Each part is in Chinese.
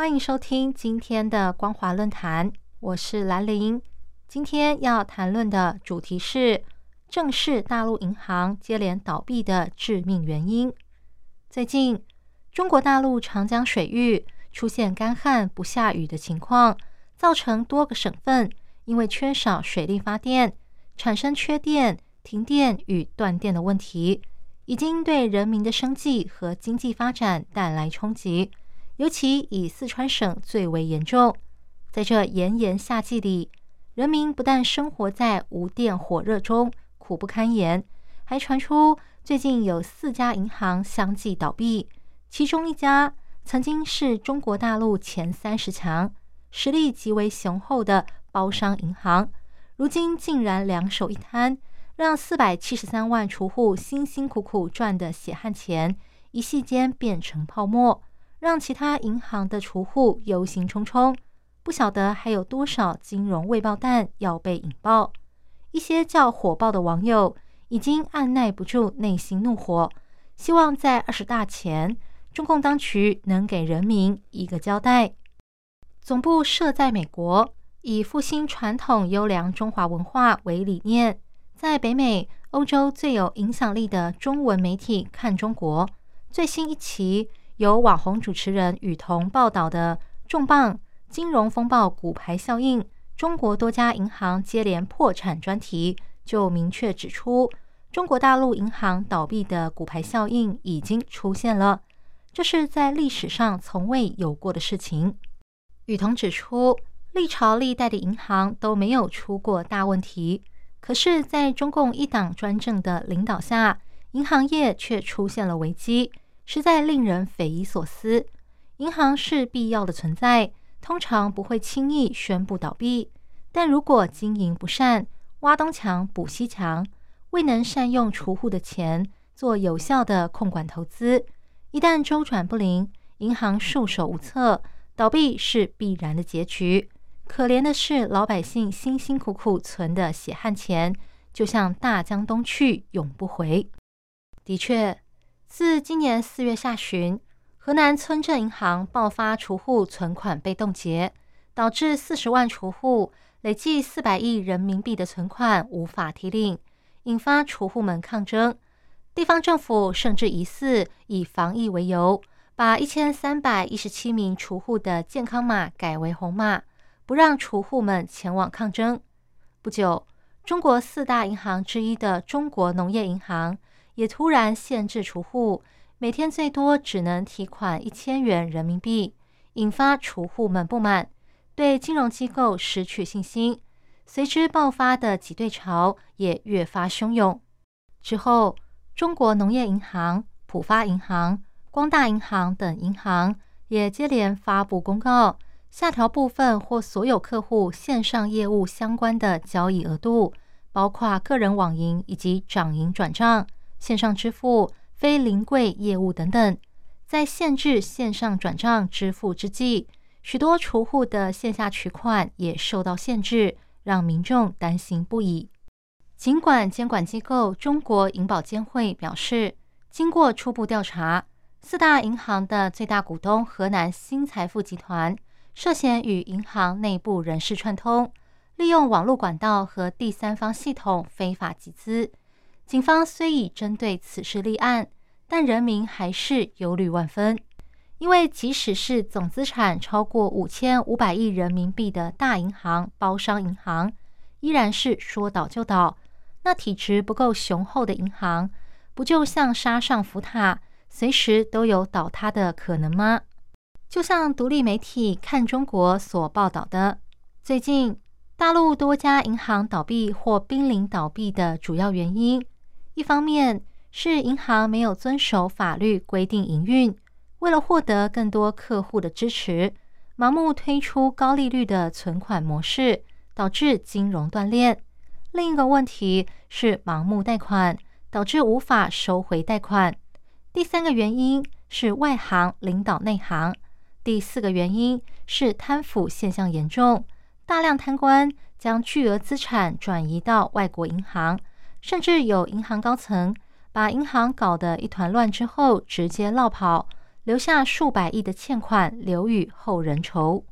欢迎收听今天的光华论坛，我是兰玲。今天要谈论的主题是正是大陆银行接连倒闭的致命原因。最近，中国大陆长江水域出现干旱不下雨的情况，造成多个省份因为缺少水力发电，产生缺电、停电与断电的问题。已经对人民的生计和经济发展带来冲击，尤其以四川省最为严重。在这炎炎夏季里，人民不但生活在无电火热中，苦不堪言，还传出最近有四家银行相继倒闭。其中一家曾经是中国大陆前三十强、实力极为雄厚的包商银行，如今竟然两手一摊。让四百七十三万储户辛辛苦苦赚的血汗钱，一夕间变成泡沫，让其他银行的储户忧心忡忡，不晓得还有多少金融未爆弹要被引爆。一些较火爆的网友已经按耐不住内心怒火，希望在二十大前，中共当局能给人民一个交代。总部设在美国，以复兴传统优良中华文化为理念。在北美、欧洲最有影响力的中文媒体《看中国》最新一期由网红主持人雨桐报道的“重磅金融风暴股牌效应”，中国多家银行接连破产专题，就明确指出，中国大陆银行倒闭的股牌效应已经出现了，这是在历史上从未有过的事情。雨桐指出，历朝历代的银行都没有出过大问题。可是，在中共一党专政的领导下，银行业却出现了危机，实在令人匪夷所思。银行是必要的存在，通常不会轻易宣布倒闭。但如果经营不善，挖东墙补西墙，未能善用储户的钱做有效的控管投资，一旦周转不灵，银行束手无策，倒闭是必然的结局。可怜的是，老百姓辛辛苦苦存的血汗钱，就像大江东去，永不回。的确，自今年四月下旬，河南村镇银行爆发储户存款被冻结，导致四十万储户累计四百亿人民币的存款无法提领，引发储户们抗争。地方政府甚至疑似以防疫为由，把一千三百一十七名储户的健康码改为红码。不让储户们前往抗争。不久，中国四大银行之一的中国农业银行也突然限制储户每天最多只能提款一千元人民币，引发储户们不满，对金融机构失去信心。随之爆发的挤兑潮也越发汹涌。之后，中国农业银行、浦发银行、光大银行等银行也接连发布公告。下调部分或所有客户线上业务相关的交易额度，包括个人网银以及掌银转账、线上支付、非临柜业务等等。在限制线上转账支付之际，许多储户的线下取款也受到限制，让民众担心不已。尽管监管机构中国银保监会表示，经过初步调查，四大银行的最大股东河南新财富集团。涉嫌与银行内部人士串通，利用网络管道和第三方系统非法集资。警方虽已针对此事立案，但人民还是忧虑万分。因为即使是总资产超过五千五百亿人民币的大银行、包商银行，依然是说倒就倒。那体质不够雄厚的银行，不就像沙上浮塔，随时都有倒塌的可能吗？就像独立媒体看中国所报道的，最近大陆多家银行倒闭或濒临倒闭的主要原因，一方面是银行没有遵守法律规定营运，为了获得更多客户的支持，盲目推出高利率的存款模式，导致金融断裂；另一个问题是盲目贷款，导致无法收回贷款；第三个原因是外行领导内行；第四个原因是贪腐现象严重，大量贪官将巨额资产转移到外国银行，甚至有银行高层把银行搞得一团乱之后，直接落跑。留下数百亿的欠款留与后人筹。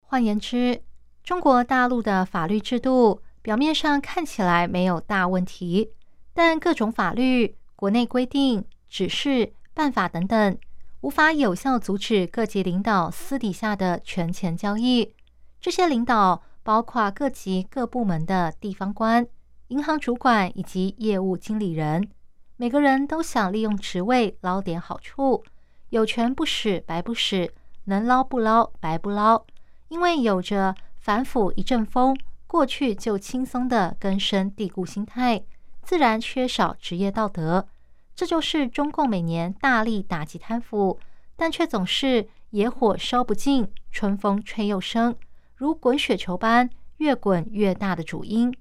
换言之，中国大陆的法律制度表面上看起来没有大问题，但各种法律、国内规定、指示、办法等等，无法有效阻止各级领导私底下的权钱交易。这些领导包括各级各部门的地方官、银行主管以及业务经理人，每个人都想利用职位捞点好处。有权不使白不使，能捞不捞白不捞。因为有着反腐一阵风，过去就轻松的根深蒂固心态，自然缺少职业道德。这就是中共每年大力打击贪腐，但却总是野火烧不尽，春风吹又生，如滚雪球般越滚越大的主因。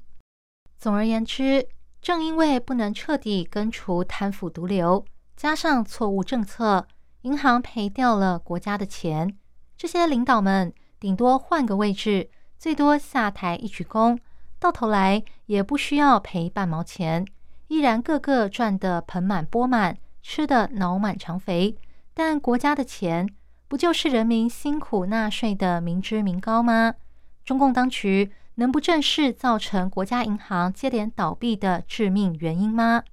总而言之，正因为不能彻底根除贪腐毒瘤，加上错误政策。银行赔掉了国家的钱，这些领导们顶多换个位置，最多下台一鞠躬，到头来也不需要赔半毛钱，依然个个赚得盆满钵满，吃得脑满肠肥。但国家的钱不就是人民辛苦纳税的民脂民膏吗？中共当局能不正视造成国家银行接连倒闭的致命原因吗？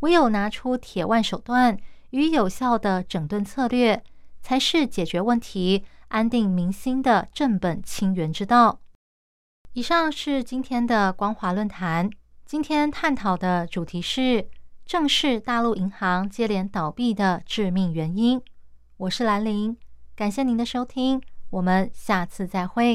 唯有拿出铁腕手段。与有效的整顿策略，才是解决问题、安定民心的正本清源之道。以上是今天的光华论坛，今天探讨的主题是正视大陆银行接连倒闭的致命原因。我是兰陵，感谢您的收听，我们下次再会。